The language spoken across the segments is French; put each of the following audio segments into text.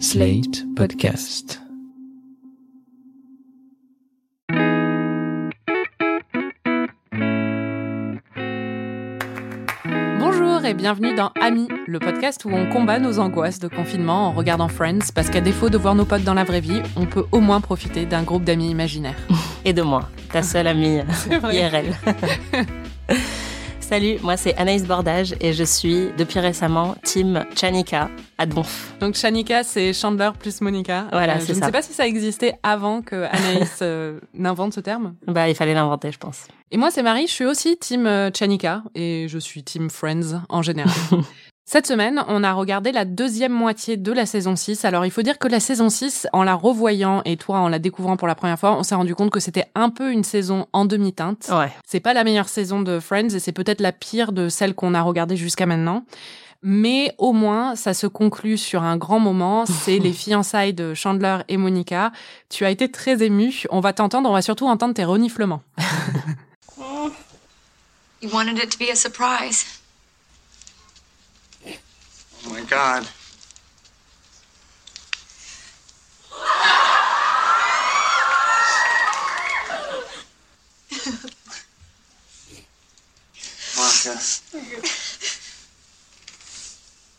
Slate Podcast. Bonjour et bienvenue dans Ami, le podcast où on combat nos angoisses de confinement en regardant Friends, parce qu'à défaut de voir nos potes dans la vraie vie, on peut au moins profiter d'un groupe d'amis imaginaires. Et de moi, ta seule amie. IRL. Salut, moi c'est Anaïs Bordage et je suis depuis récemment team Chanika à Donf. Donc Shanika, c'est Chandler plus Monica. Voilà, Euh, c'est Je ne ça. sais pas si ça existait avant que Anaïs euh, n'invente ce terme. Bah il fallait l'inventer je pense. Et moi, c'est Marie, je suis aussi team euh, Chanika et je suis team Friends en général. Cette semaine, on a regardé la deuxième moitié de la saison 6. Alors, il faut dire que la saison 6, en la revoyant et toi en la découvrant pour la première fois, on s'est rendu compte que c'était un peu une saison en demi-teinte. Ouais. C'est pas la meilleure saison de Friends et c'est peut-être la pire de celle qu'on a regardée jusqu'à maintenant. Mais au moins, ça se conclut sur un grand moment. C'est les fiançailles de Chandler et Monica. Tu as été très ému. On va t'entendre. On va surtout entendre tes reniflements. You wanted it to be a surprise. Oh my god. Monica.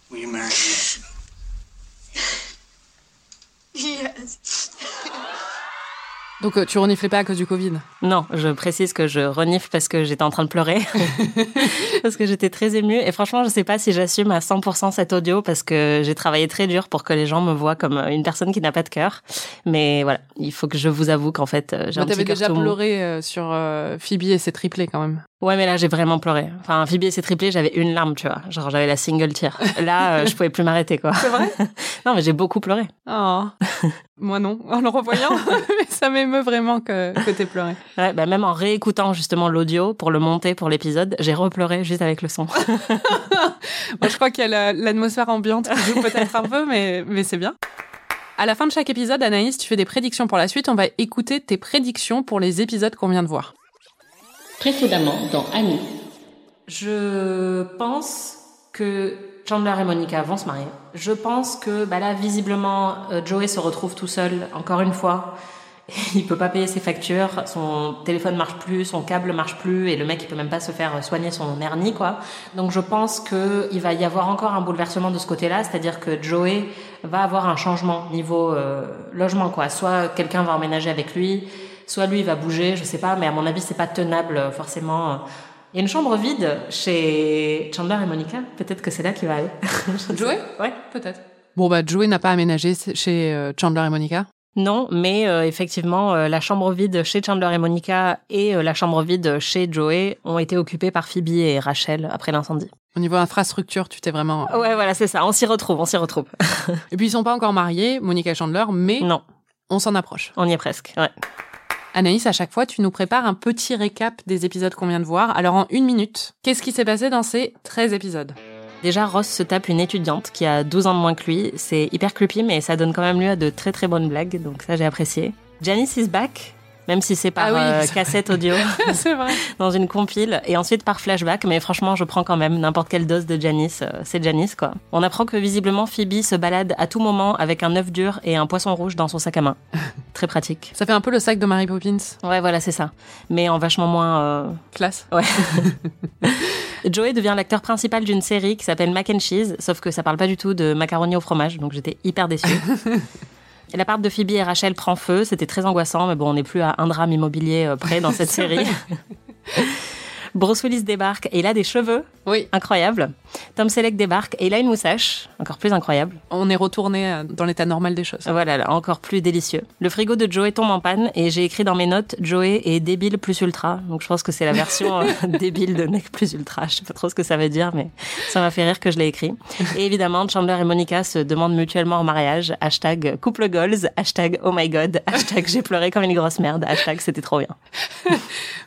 Will you marry me? Yes. Donc, euh, tu reniflais pas à cause du Covid. Non, je précise que je renifle parce que j'étais en train de pleurer. parce que j'étais très émue. Et franchement, je sais pas si j'assume à 100% cet audio parce que j'ai travaillé très dur pour que les gens me voient comme une personne qui n'a pas de cœur. Mais voilà, il faut que je vous avoue qu'en fait, euh, j'ai un petit déjà pleuré euh, sur euh, Phoebe et ses triplés quand même. Ouais, mais là, j'ai vraiment pleuré. Enfin, Phoebe et ses triplés, j'avais une larme, tu vois. Genre, j'avais la single tear. Là, euh, je pouvais plus m'arrêter, quoi. C'est vrai? Non, mais j'ai beaucoup pleuré. Oh. Moi non, en le revoyant, mais ça m'émeut vraiment que, que t'aies pleuré. Ouais, bah, même en réécoutant justement l'audio pour le monter pour l'épisode, j'ai repleuré juste avec le son. Moi, je crois qu'il y a la- l'atmosphère ambiante qui joue peut-être un peu, mais, mais c'est bien. À la fin de chaque épisode, Anaïs, tu fais des prédictions pour la suite. On va écouter tes prédictions pour les épisodes qu'on vient de voir. Précédemment, dans Annie. Je pense que Chandler et Monica vont se marier. Je pense que bah là, visiblement, euh, Joey se retrouve tout seul, encore une fois. Il peut pas payer ses factures, son téléphone marche plus, son câble marche plus, et le mec il peut même pas se faire soigner son hernie quoi. Donc je pense que il va y avoir encore un bouleversement de ce côté-là, c'est-à-dire que Joey va avoir un changement niveau euh, logement quoi. Soit quelqu'un va emménager avec lui, soit lui il va bouger, je sais pas, mais à mon avis c'est pas tenable euh, forcément. Il y a une chambre vide chez Chandler et Monica, peut-être que c'est là qu'il va aller. Joey. Ouais. Peut-être. Bon, bah, Joey n'a pas aménagé chez euh, Chandler et Monica. Non, mais euh, effectivement, euh, la chambre vide chez Chandler et Monica et euh, la chambre vide chez Joey ont été occupées par Phoebe et Rachel après l'incendie. Au niveau infrastructure, tu t'es vraiment... Ouais, voilà, c'est ça. On s'y retrouve, on s'y retrouve. Et puis, ils sont pas encore mariés, Monica et Chandler, mais non, on s'en approche. on y est presque. Ouais. Anaïs, à chaque fois, tu nous prépares un petit récap des épisodes qu'on vient de voir. Alors, en une minute, qu'est-ce qui s'est passé dans ces 13 épisodes? Déjà, Ross se tape une étudiante qui a 12 ans de moins que lui. C'est hyper creepy, mais ça donne quand même lieu à de très très bonnes blagues, donc ça j'ai apprécié. Janice is back, même si c'est par Ah oui, euh, cassette audio vrai. dans une compile, et ensuite par flashback, mais franchement je prends quand même n'importe quelle dose de Janice, euh, c'est Janice quoi. On apprend que visiblement Phoebe se balade à tout moment avec un œuf dur et un poisson rouge dans son sac à main. très pratique. Ça fait un peu le sac de Mary Poppins. Ouais voilà c'est ça, mais en vachement moins... euh, Classe. Ouais. Joey devient l'acteur principal d'une série qui s'appelle Mac and Cheese, sauf que ça parle pas du tout de macaroni au fromage, donc j'étais hyper déçue. Et L'appart de Phoebe et Rachel prend feu, c'était très angoissant, mais bon, on n'est plus à un drame immobilier euh, près dans cette série. Bruce Willis débarque et il a des cheveux Oui, incroyables. Tom Selleck débarque et il a une moustache, encore plus incroyable. on est retourné euh, dans l'état normal des choses. Voilà, là, encore plus délicieux. Le frigo de Joey tombe en panne et j'ai écrit dans mes notes Joey est débile plus ultra. Donc je pense que c'est la version euh, débile de mec plus ultra. Je sais pas trop ce que ça veut dire, mais ça m'a fait rire que je l'ai écrit. Et évidemment, Chandler et Monica se demandent mutuellement en mariage. Hashtag couple goals. Hashtag oh my god. Hashtag j'ai pleuré comme une grosse merde. Hashtag c'était trop bien.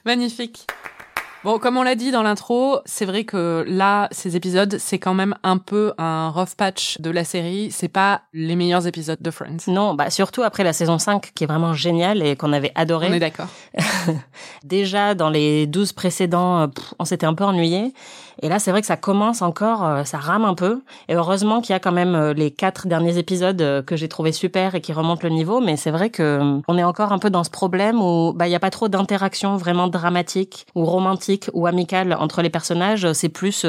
Magnifique. Bon, comme on l'a dit dans l'intro, c'est vrai que là, ces épisodes, c'est quand même un peu un rough patch de la série. C'est pas les meilleurs épisodes de Friends. Non, bah surtout après la saison 5 qui est vraiment géniale et qu'on avait adoré. On est d'accord. Déjà, dans les 12 précédents, euh, on s'était un peu ennuyé. Et là, c'est vrai que ça commence encore, euh, ça rame un peu. Et heureusement qu'il y a quand même euh, les quatre derniers épisodes euh, que j'ai trouvé super et qui remontent le niveau. Mais c'est vrai que on est encore un peu dans ce problème où bah il y a pas trop d'interaction vraiment dramatique ou romantique ou amicale entre les personnages. C'est plus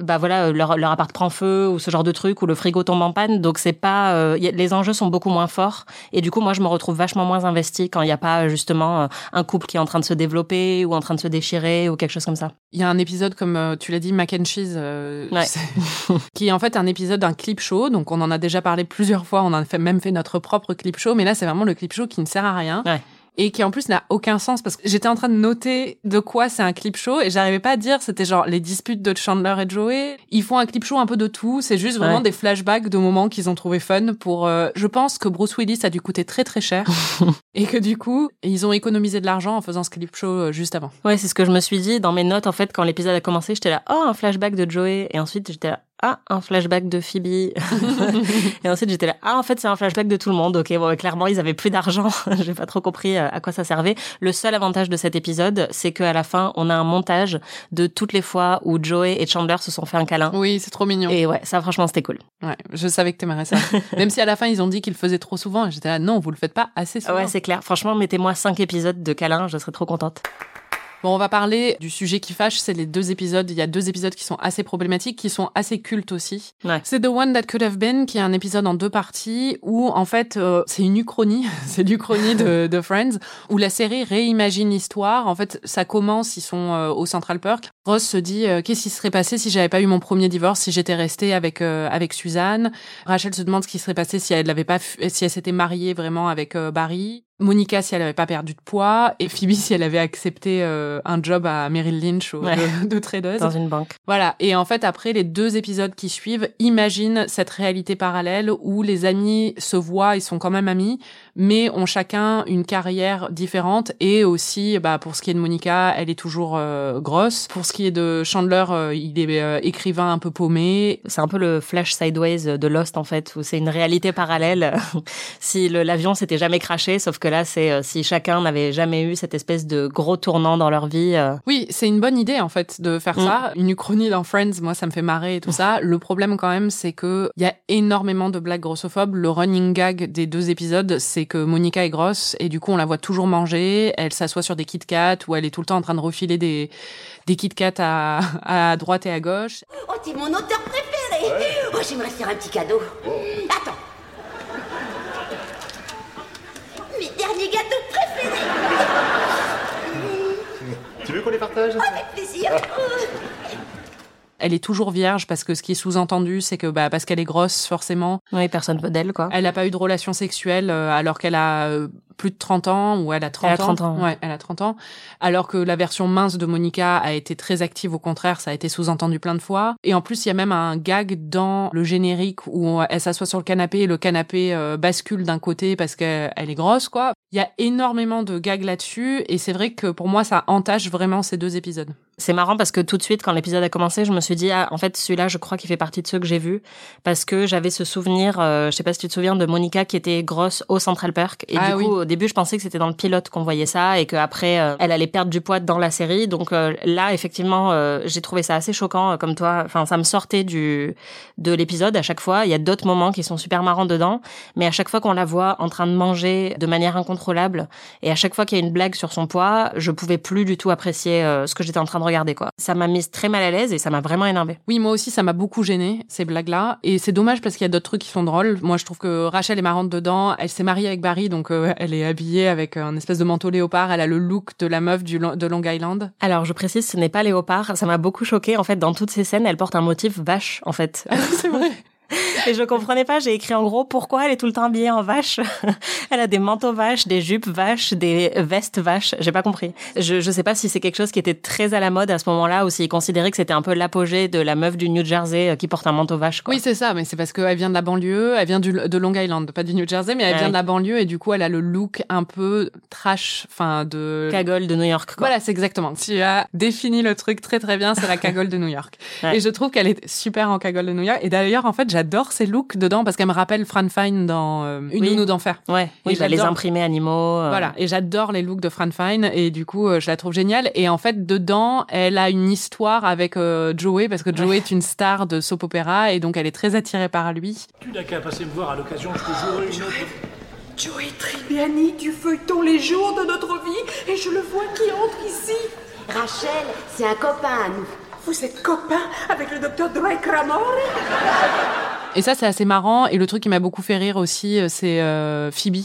bah voilà leur, leur appart prend feu ou ce genre de truc ou le frigo tombe en panne. Donc c'est pas les enjeux sont beaucoup moins forts. Et du coup, moi, je me retrouve vachement moins investie quand il n'y a pas justement un couple qui est en train de se développer ou en train de se déchirer ou quelque chose comme ça. Il y a un épisode comme tu l'as dit, Mac and Cheese, euh, qui est en fait un épisode d'un clip show. Donc on en a déjà parlé plusieurs fois, on a fait, même fait notre propre clip show, mais là c'est vraiment le clip show qui ne sert à rien. Ouais et qui en plus n'a aucun sens parce que j'étais en train de noter de quoi c'est un clip show et j'arrivais pas à dire c'était genre les disputes de Chandler et Joey. Ils font un clip show un peu de tout, c'est juste vraiment des flashbacks de moments qu'ils ont trouvé fun pour euh, je pense que Bruce Willis a dû coûter très très cher et que du coup, ils ont économisé de l'argent en faisant ce clip show euh, juste avant. Ouais, c'est ce que je me suis dit dans mes notes en fait quand l'épisode a commencé, j'étais là "Oh, un flashback de Joey" et ensuite j'étais là ah, un flashback de Phoebe. et ensuite, j'étais là, ah, en fait, c'est un flashback de tout le monde. Ok, bon, clairement, ils avaient plus d'argent. J'ai pas trop compris euh, à quoi ça servait. Le seul avantage de cet épisode, c'est qu'à la fin, on a un montage de toutes les fois où Joey et Chandler se sont fait un câlin. Oui, c'est trop mignon. Et ouais, ça, franchement, c'était cool. Ouais, je savais que t'aimerais ça. Même si à la fin, ils ont dit qu'ils le faisaient trop souvent. J'étais là, non, vous le faites pas assez souvent. Ouais, c'est clair. Franchement, mettez-moi cinq épisodes de câlins, je serais trop contente. Bon, on va parler du sujet qui fâche, c'est les deux épisodes. Il y a deux épisodes qui sont assez problématiques, qui sont assez cultes aussi. C'est The One That Could Have Been, qui est un épisode en deux parties, où en fait, euh, c'est une uchronie, c'est l'uchronie de, de, Friends, où la série réimagine l'histoire. En fait, ça commence, ils sont euh, au Central Park. Ross se dit, euh, qu'est-ce qui serait passé si j'avais pas eu mon premier divorce, si j'étais restée avec avec Suzanne? Rachel se demande ce qui serait passé si elle l'avait pas, si elle s'était mariée vraiment avec Barry. Monica si elle avait pas perdu de poids et Phoebe si elle avait accepté euh, un job à Merrill Lynch ou de, de tradeuse. Dans une banque. Voilà. Et en fait après les deux épisodes qui suivent, imagine cette réalité parallèle où les amis se voient, ils sont quand même amis, mais ont chacun une carrière différente et aussi bah pour ce qui est de Monica, elle est toujours euh, grosse. Pour ce qui est de Chandler, euh, il est écrivain un peu paumé. C'est un peu le flash sideways de Lost en fait où c'est une réalité parallèle. si l'avion s'était jamais craché sauf que là, c'est euh, si chacun n'avait jamais eu cette espèce de gros tournant dans leur vie. Euh. Oui, c'est une bonne idée en fait de faire mm. ça. Une uchronie dans Friends, moi, ça me fait marrer et tout ça. Le problème quand même, c'est que il y a énormément de blagues grossophobes. Le running gag des deux épisodes, c'est que Monica est grosse et du coup, on la voit toujours manger. Elle s'assoit sur des Kit Kat ou elle est tout le temps en train de refiler des des Kit Kat à, à droite et à gauche. Oh, t'es mon auteur préféré. Oh, j'aimerais faire un petit cadeau. Attends. dernier gâteau préféré. Tu veux qu'on les partage? Avec plaisir. Elle est toujours vierge parce que ce qui est sous-entendu, c'est que bah, parce qu'elle est grosse, forcément. Oui, personne veut d'elle, quoi. Elle n'a pas eu de relation sexuelle euh, alors qu'elle a euh, plus de 30 ans ou elle a 30 elle a 30 ans. Ouais, elle a 30 ans. Alors que la version mince de Monica a été très active, au contraire, ça a été sous-entendu plein de fois. Et en plus, il y a même un gag dans le générique où elle s'assoit sur le canapé et le canapé euh, bascule d'un côté parce qu'elle est grosse, quoi. Il y a énormément de gags là-dessus et c'est vrai que pour moi, ça entache vraiment ces deux épisodes. C'est marrant parce que tout de suite, quand l'épisode a commencé, je me suis dit, ah, en fait, celui-là, je crois qu'il fait partie de ceux que j'ai vus parce que j'avais ce souvenir, euh, je sais pas si tu te souviens de Monica qui était grosse au Central Park et ah du coup, au début, je pensais que c'était dans le pilote qu'on voyait ça et qu'après, euh, elle allait perdre du poids dans la série. Donc euh, là, effectivement, j'ai trouvé ça assez choquant, comme toi. Enfin, ça me sortait du de l'épisode à chaque fois. Il y a d'autres moments qui sont super marrants dedans, mais à chaque fois qu'on la voit en train de manger de manière incontrôlable et à chaque fois qu'il y a une blague sur son poids, je pouvais plus du tout apprécier ce que j'étais en train de regarder. Quoi. Ça m'a mise très mal à l'aise et ça m'a vraiment énervé. Oui, moi aussi, ça m'a beaucoup gêné ces blagues-là. Et c'est dommage parce qu'il y a d'autres trucs qui sont drôles. Moi, je trouve que Rachel est marrante dedans. Elle s'est mariée avec Barry, donc elle est habillée avec un espèce de manteau léopard. Elle a le look de la meuf du, de Long Island. Alors, je précise, ce n'est pas léopard. Ça m'a beaucoup choqué. En fait, dans toutes ces scènes, elle porte un motif vache, en fait. c'est vrai. Et je comprenais pas, j'ai écrit en gros pourquoi elle est tout le temps habillée en vache? elle a des manteaux vaches, des jupes vaches, des vestes vaches. J'ai pas compris. Je, je sais pas si c'est quelque chose qui était très à la mode à ce moment-là ou s'ils considéraient que c'était un peu l'apogée de la meuf du New Jersey euh, qui porte un manteau vache. Quoi. Oui, c'est ça, mais c'est parce qu'elle vient de la banlieue, elle vient du, de Long Island, pas du New Jersey, mais elle vient de la banlieue et du coup elle a le look un peu trash, enfin de... Cagole de New York. Quoi. Voilà, c'est exactement. Tu as défini le truc très très bien, c'est la cagole de New York. Et je trouve qu'elle est super en cagole de New York. Et d'ailleurs, en fait, j'adore j'adore ces looks dedans parce qu'elle me rappelle Fran Fine dans euh, Une Oui. nounou d'enfer. Ouais, oui, bah, les imprimés animaux. euh, Voilà, et j'adore les looks de Fran Fine et du coup euh, je la trouve géniale. Et en fait dedans, elle a une histoire avec euh, Joey parce que Joey est une star de soap opéra et donc elle est très attirée par lui. Tu n'as qu'à passer me voir à l'occasion, je te jouerai une autre. Joey Tribbiani du feuilleton Les jours de notre vie et je le vois qui entre ici. Rachel, c'est un copain à nous. Vous êtes copain avec le docteur Dwight Ramore Et ça, c'est assez marrant. Et le truc qui m'a beaucoup fait rire aussi, euh, c'est euh, Phoebe,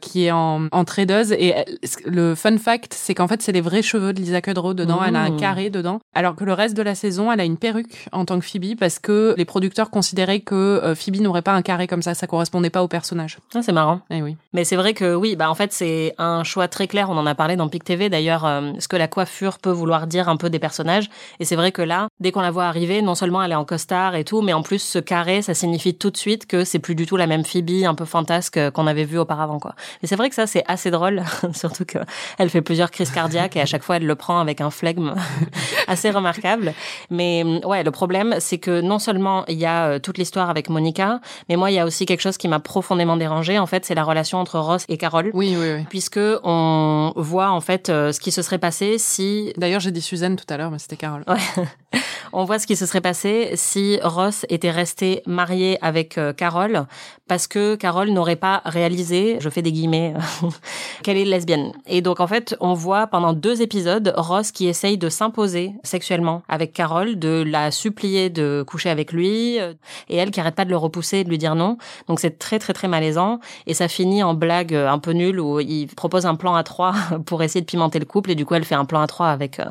qui est en, en tradeuse. Et elle- le fun fact, c'est qu'en fait, c'est les vrais cheveux de Lisa Kudrow dedans. Elle a un Mmh. carré dedans. Alors que le reste de la saison, elle a une perruque en tant que Phoebe parce que les producteurs considéraient que euh, Phoebe n'aurait pas un carré comme ça. Ça correspondait pas au personnage. Ah, c'est marrant. Eh oui. Mais c'est vrai que oui, bah en fait c'est un choix très clair. On en a parlé dans Pic TV d'ailleurs, euh, ce que la coiffure peut vouloir dire un peu des personnages. Et c'est vrai que là, dès qu'on la voit arriver, non seulement elle est en costard et tout, mais en plus ce carré, ça signifie tout de suite que c'est plus du tout la même Phoebe un peu fantasque qu'on avait vu auparavant quoi. Et c'est vrai que ça c'est assez drôle, surtout que elle fait plusieurs crises cardiaques et à chaque fois elle le prend avec un flegme assez remarquable. Mais ouais, le problème c'est que non seulement il y a euh, toute l'histoire avec Monica, mais moi il y a aussi quelque chose qui m'a profondément dérangé. En fait, c'est la relation entre Ross et Carole. Oui, oui, oui. Puisque on voit en fait euh, ce qui se serait passé si D'ailleurs, j'ai dit Suzanne tout à l'heure, mais c'était Carole. Ouais. On voit ce qui se serait passé si Ross était resté marié avec euh, Carole, parce que Carole n'aurait pas réalisé, je fais des guillemets, qu'elle est lesbienne. Et donc en fait, on voit pendant deux épisodes Ross qui essaye de s'imposer sexuellement avec Carole, de la supplier de coucher avec lui, euh, et elle qui arrête pas de le repousser et de lui dire non. Donc c'est très très très malaisant, et ça finit en blague euh, un peu nulle où il propose un plan à trois pour essayer de pimenter le couple, et du coup elle fait un plan à trois avec euh,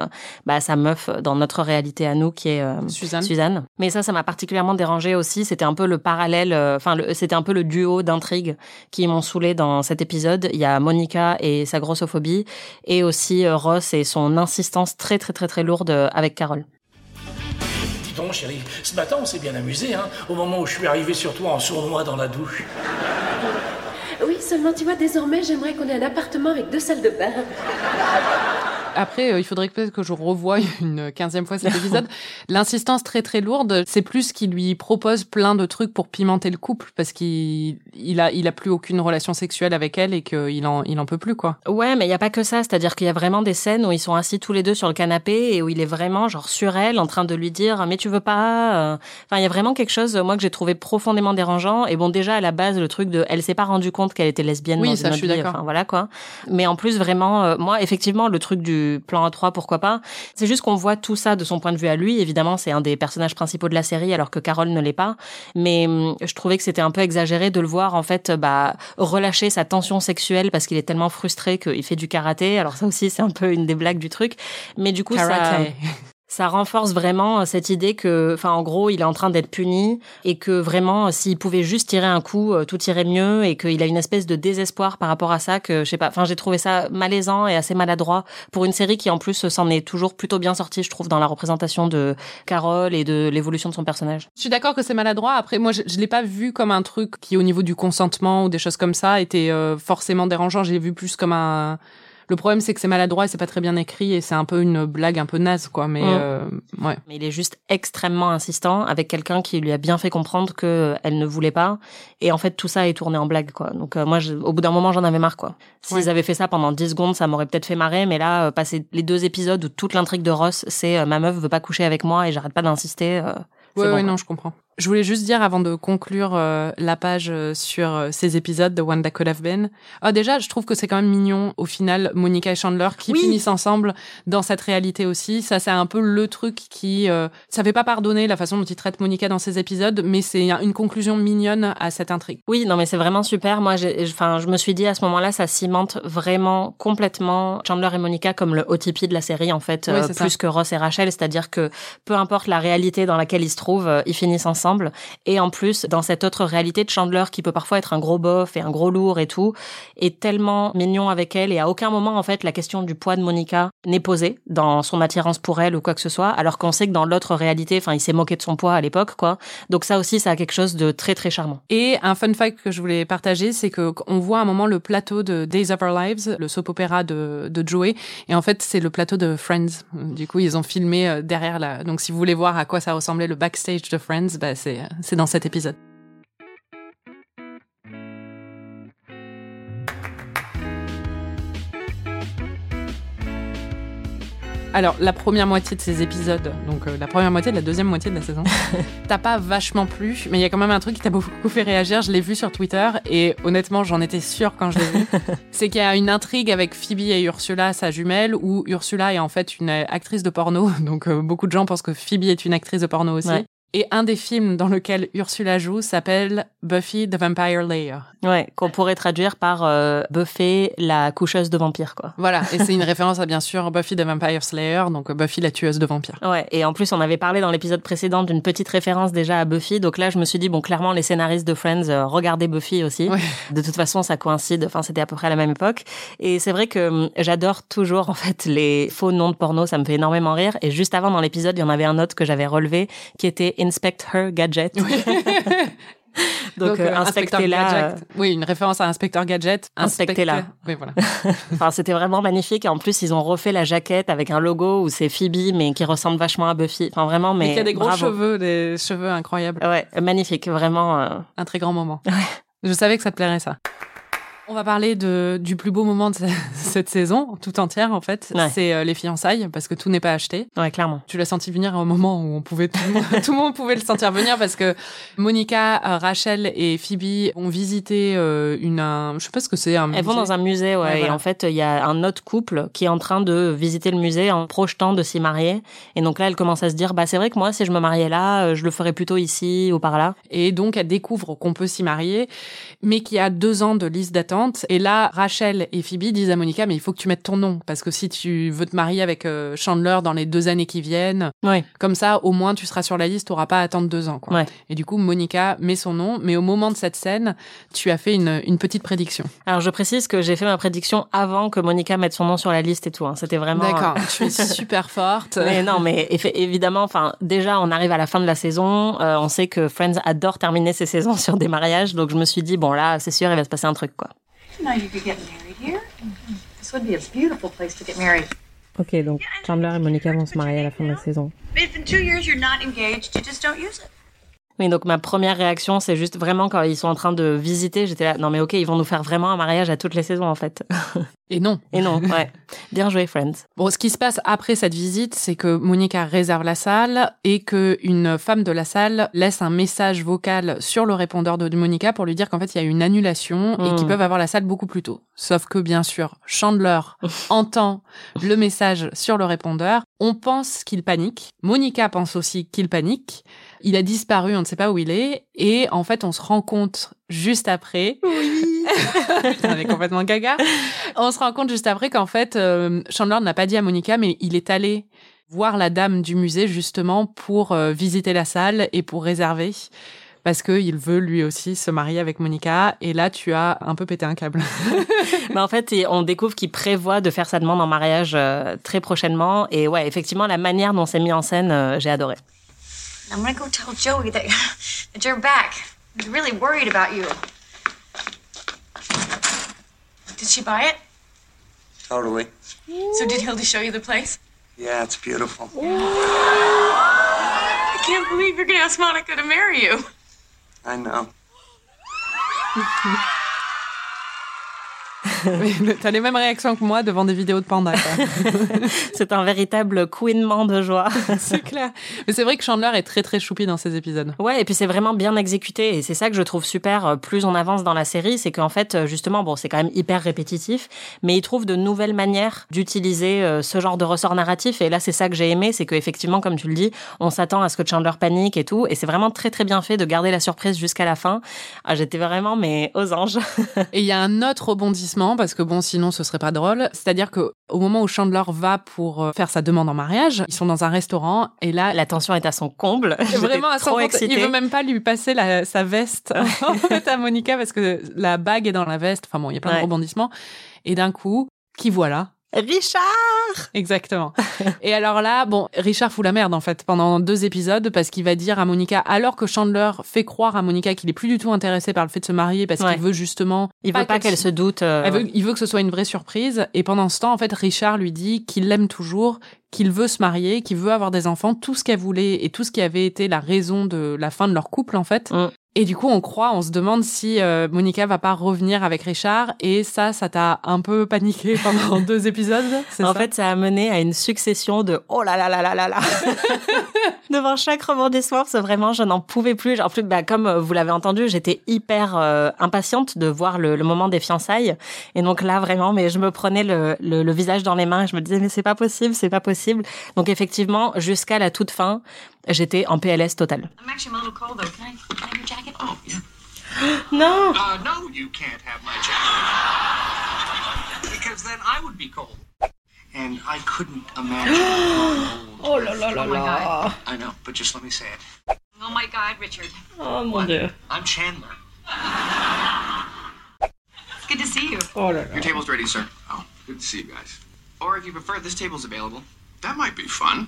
bah, sa meuf dans notre réalité à nous qui est euh, Suzanne. Suzanne. Mais ça, ça m'a particulièrement dérangé aussi. C'était un peu le parallèle, euh, enfin, le- c'était un peu le duo d'intrigues qui m'ont saoulé dans cet épisode. Il y a Monica et sa grossophobie, et aussi euh, Ross et son insistance très très très très lourde euh, avec Carole. Dis donc, chérie, ce matin on s'est bien amusé, hein, au moment où je suis arrivé sur toi en sournois dans la douche. Oui, seulement tu vois, désormais, j'aimerais qu'on ait un appartement avec deux salles de bain. Après, euh, il faudrait peut-être que je revoie une quinzième fois cet épisode. L'insistance très très lourde, c'est plus qu'il lui propose plein de trucs pour pimenter le couple parce qu'il il a il a plus aucune relation sexuelle avec elle et qu'il en il en peut plus quoi. Ouais, mais il y a pas que ça. C'est-à-dire qu'il y a vraiment des scènes où ils sont assis tous les deux sur le canapé et où il est vraiment genre sur elle, en train de lui dire mais tu veux pas. euh? Enfin, il y a vraiment quelque chose moi que j'ai trouvé profondément dérangeant. Et bon, déjà à la base, le truc de, elle s'est pas rendue compte qu'elle était lesbienne. Oui, dans ça, une je suis d'accord. Enfin voilà quoi. Mais en plus vraiment, euh, moi effectivement, le truc du plan à trois, pourquoi pas. C'est juste qu'on voit tout ça de son point de vue à lui. Évidemment, c'est un des personnages principaux de la série, alors que Carole ne l'est pas. Mais hum, je trouvais que c'était un peu exagéré de le voir en fait, bah relâcher sa tension sexuelle parce qu'il est tellement frustré qu'il fait du karaté. Alors ça aussi, c'est un peu une des blagues du truc. Mais du coup, ça, Karaté. ça renforce vraiment euh, cette idée que, enfin, en gros, il est en train d'être puni et que vraiment, euh, s'il pouvait juste tirer un coup, euh, tout irait mieux et qu'il a une espèce de désespoir par rapport à ça que, je sais pas, enfin, j'ai trouvé ça malaisant et assez maladroit pour une série qui, en plus, s'en est toujours plutôt bien sortie, je trouve, dans la représentation de Carole et de l'évolution de son personnage. Je suis d'accord que c'est maladroit. Après, moi, je, je l'ai pas vu comme un truc qui, au niveau du consentement ou des choses comme ça, était forcément dérangeant. J'ai vu plus comme un. Le problème, c'est que c'est maladroit et c'est pas très bien écrit et c'est un peu une blague un peu naze, quoi. Mais Mm. euh, ouais. Mais il est juste extrêmement insistant avec quelqu'un qui lui a bien fait comprendre que euh, elle ne voulait pas. Et en fait, tout ça est tourné en blague, quoi. Donc, euh, moi, je- au bout d'un moment, j'en avais marre, quoi. S'ils Ouais. avaient fait ça pendant 10 secondes, ça m'aurait peut-être fait marrer. Mais là, euh, passer les deux épisodes où toute l'intrigue de Ross, c'est euh, ma meuf veut pas coucher avec moi et j'arrête pas d'insister. euh, c'est Ouais, bon, ouais, quoi. non, je comprends. Je voulais juste dire avant de conclure euh, la page euh, sur euh, ces épisodes de One That Could Have Been. Ah, déjà, je trouve que c'est quand même mignon au final Monica et Chandler qui Oui. finissent ensemble dans cette réalité aussi. Ça, c'est un peu le truc qui euh, ça fait pas pardonner la façon dont il traite Monica dans ces épisodes, mais c'est un- une conclusion mignonne à cette intrigue. Oui, non, mais c'est vraiment super. Moi, enfin, je me suis dit à ce moment-là, ça cimente vraiment complètement Chandler et Monica comme le OTP de la série, en fait, Oui, euh, ça. plus que Ross et Rachel. C'est-à-dire que peu importe la réalité dans laquelle ils se trouvent, euh, ils finissent ensemble. Et en plus, dans cette autre réalité de Chandler qui peut parfois être un gros bof et un gros lourd et tout, est tellement mignon avec elle. Et à aucun moment, en fait, la question du poids de Monica n'est posée dans son attirance pour elle ou quoi que ce soit. Alors qu'on sait que dans l'autre réalité, enfin, il s'est moqué de son poids à l'époque, quoi. Donc ça aussi, ça a quelque chose de très, très charmant. Et un fun fact que je voulais partager, c'est que on voit à un moment le plateau de Days of Our Lives, le soap opéra de, Joey, et en fait c'est le plateau de Friends. Du coup, ils ont filmé euh, derrière la. Donc, si vous voulez voir à quoi ça ressemblait le backstage de Friends, bah, c'est c'est dans cet épisode. Alors, la première moitié de ces épisodes, donc euh, la première moitié de la deuxième moitié de la saison, t'as pas vachement plu, mais il y a quand même un truc qui t'a beaucoup fait réagir. Je l'ai vu sur Twitter et honnêtement, j'en étais sûre quand je l'ai vu. C'est qu'il y a une intrigue avec Phoebe et Ursula, sa jumelle, où Ursula est en fait une actrice de porno. Donc, euh, beaucoup de gens pensent que Phoebe est une actrice de porno aussi. Et un des films dans lequel Ursula joue s'appelle Buffy the Vampire Layer. Ouais, qu'on pourrait traduire par euh, Buffy la coucheuse de vampires, quoi. Voilà, et c'est une référence à bien sûr Buffy the Vampire Slayer, donc Buffy la tueuse de vampires. Ouais, et en plus on avait parlé dans l'épisode précédent d'une petite référence déjà à Buffy, donc là je me suis dit bon clairement les scénaristes de Friends euh, regardaient Buffy aussi. De toute façon ça coïncide, enfin c'était à peu près à la même époque. Et c'est vrai que hum, j'adore toujours en fait les faux noms de porno, ça me fait énormément rire. Et juste avant dans l'épisode il y en avait un autre que j'avais relevé qui était Inspect Her Gadget. Donc, euh, inspectez-la. Oui, une référence à Inspecteur Gadget. Inspectez-la. Oui, voilà. enfin, c'était vraiment magnifique. Et en plus, ils ont refait la jaquette avec un logo où c'est Phoebe, mais qui ressemble vachement à Buffy. Enfin, vraiment, mais. Et qui a des gros cheveux, des cheveux incroyables. Ouais, magnifique, vraiment. Euh. Un très grand moment. Je savais que ça te plairait, ça. On va parler de, du plus beau moment de cette saison, tout entière en fait. C'est euh, les fiançailles, parce que tout n'est pas acheté. Ouais, clairement. Tu l'as senti venir à un moment où on pouvait tout, le monde pouvait le sentir venir parce que Monica, euh, Rachel et Phoebe ont visité euh, une, un, je sais pas ce que c'est. Elles vont dans un musée, ouais. Et en fait, il y a un autre couple qui est en train de visiter le musée en projetant de s'y marier. Et donc là, elle commence à se dire, bah c'est vrai que moi, si je me mariais là, je le ferais plutôt ici ou par là. Et donc, elle découvre qu'on peut s'y marier, mais qu'il y a deux ans de liste d'attente et là, Rachel et Phoebe disent à Monica, mais il faut que tu mettes ton nom. Parce que si tu veux te marier avec euh, Chandler dans les deux années qui viennent, comme ça, au moins, tu seras sur la liste, tu n'auras pas à attendre deux ans. Quoi. Et du coup, Monica met son nom. Mais au moment de cette scène, tu as fait une, une petite prédiction. Alors, je précise que j'ai fait ma prédiction avant que Monica mette son nom sur la liste et tout. Hein. C'était vraiment... D'accord, tu es super forte. Mais non, mais évidemment, enfin, déjà, on arrive à la fin de la saison. Euh, on sait que Friends adore terminer ses saisons sur des mariages. Donc, je me suis dit, bon, là, c'est sûr, il va se passer un truc, quoi. Ok, donc Chandler et Monica vont se marier à la fin de la saison. Oui, donc ma première réaction, c'est juste vraiment quand ils sont en train de visiter, j'étais là, non mais ok, ils vont nous faire vraiment un mariage à toutes les saisons en fait. Et non. Et non, ouais. Bien joué, Friends. Bon, ce qui se passe après cette visite, c'est que Monica réserve la salle et que une femme de la salle laisse un message vocal sur le répondeur de Monica pour lui dire qu'en fait, il y a une annulation et qu'ils hmm. peuvent avoir la salle beaucoup plus tôt. Sauf que, bien sûr, Chandler entend le message sur le répondeur. On pense qu'il panique. Monica pense aussi qu'il panique. Il a disparu, on ne sait pas où il est. Et en fait, on se rend compte juste après. Oui. on est complètement gaga. On se rend compte juste après qu'en fait, euh, Chandler n'a pas dit à Monica, mais il est allé voir la dame du musée justement pour euh, visiter la salle et pour réserver parce qu'il veut lui aussi se marier avec Monica. Et là, tu as un peu pété un câble. Mais en fait, on découvre qu'il prévoit de faire sa demande en mariage euh, très prochainement. Et ouais, effectivement, la manière dont c'est mis en scène, j'ai adoré. I'm gonna go tell Joey that, that you're back. He's really worried about you. Did she buy it? Totally. So did Hildy show you the place? Yeah, it's beautiful. I can't believe you're gonna ask Monica to marry you. I know. T'as les mêmes réactions que moi devant des vidéos de panda. c'est un véritable couinement de joie. c'est clair. Mais c'est vrai que Chandler est très très choupi dans ces épisodes. Ouais, et puis c'est vraiment bien exécuté. Et c'est ça que je trouve super. Euh, plus on avance dans la série, c'est qu'en fait, euh, justement, bon, c'est quand même hyper répétitif, mais il trouve de nouvelles manières d'utiliser euh, ce genre de ressort narratif. Et là, c'est ça que j'ai aimé, c'est qu'effectivement, comme tu le dis, on s'attend à ce que Chandler panique et tout. Et c'est vraiment très très bien fait de garder la surprise jusqu'à la fin. Ah, J'étais vraiment, mais aux anges. et il y a un autre rebondissement parce que bon, sinon ce serait pas drôle. C'est-à-dire que au moment où Chandler va pour euh, faire sa demande en mariage, ils sont dans un restaurant et là, la tension est à son comble. Vraiment à son comble. Il veut même pas lui passer sa veste en fait à Monica parce que la bague est dans la veste. Enfin bon, il y a plein de rebondissements. Et d'un coup, qui voilà? Richard Exactement. Et alors là, bon, Richard fout la merde en fait pendant deux épisodes parce qu'il va dire à Monica, alors que Chandler fait croire à Monica qu'il est plus du tout intéressé par le fait de se marier parce qu'il veut justement, il veut pas qu'elle se doute. Euh, il veut que ce soit une vraie surprise. Et pendant ce temps, en fait, Richard lui dit qu'il l'aime toujours, qu'il veut se marier, qu'il veut avoir des enfants, tout ce qu'elle voulait et tout ce qui avait été la raison de la fin de leur couple en fait. Mm. Et du coup, on croit, on se demande si euh, Monica va pas revenir avec Richard. Et ça, ça t'a un peu paniqué pendant deux épisodes. En fait, ça a mené à une succession de oh là là là là là là. Devant chaque rebondissement, c'est vraiment, je n'en pouvais plus. En plus, bah, comme vous l'avez entendu, j'étais hyper euh, impatiente de voir le, le, moment des fiançailles. Et donc là, vraiment, mais je me prenais le, le, le visage dans les mains et je me disais mais c'est pas possible, c'est pas possible. Donc effectivement, jusqu'à la toute fin, j'étais en PLS total. Oh, yeah. no. Uh, no, you can't have my jacket. because then I would be cold. And I couldn't imagine. oh la la la oh la. I know, but just let me say it. Oh my God, Richard. Oh mon dieu. I'm Chandler. It's good to see you. Oh la la. Your table's ready, sir. Oh, good to see you guys. Or if you prefer, this table's available. That might be fun.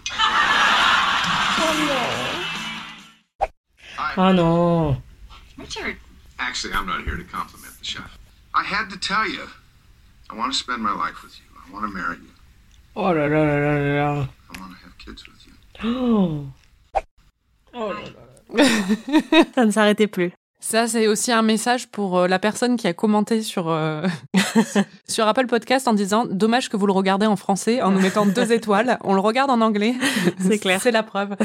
Oh no. Richard. Actually, I'm not here to compliment the chef. I had to tell you, I want to spend my life with you. I want to marry you. Oh là là là là là. I want to have kids with you. Oh. Oh là là. Ça ne s'arrêtait plus. Ça, c'est aussi un message pour euh, la personne qui a commenté sur euh, sur Apple Podcast en disant dommage que vous le regardez en français en nous mettant deux étoiles. On le regarde en anglais. C'est clair. c'est la preuve.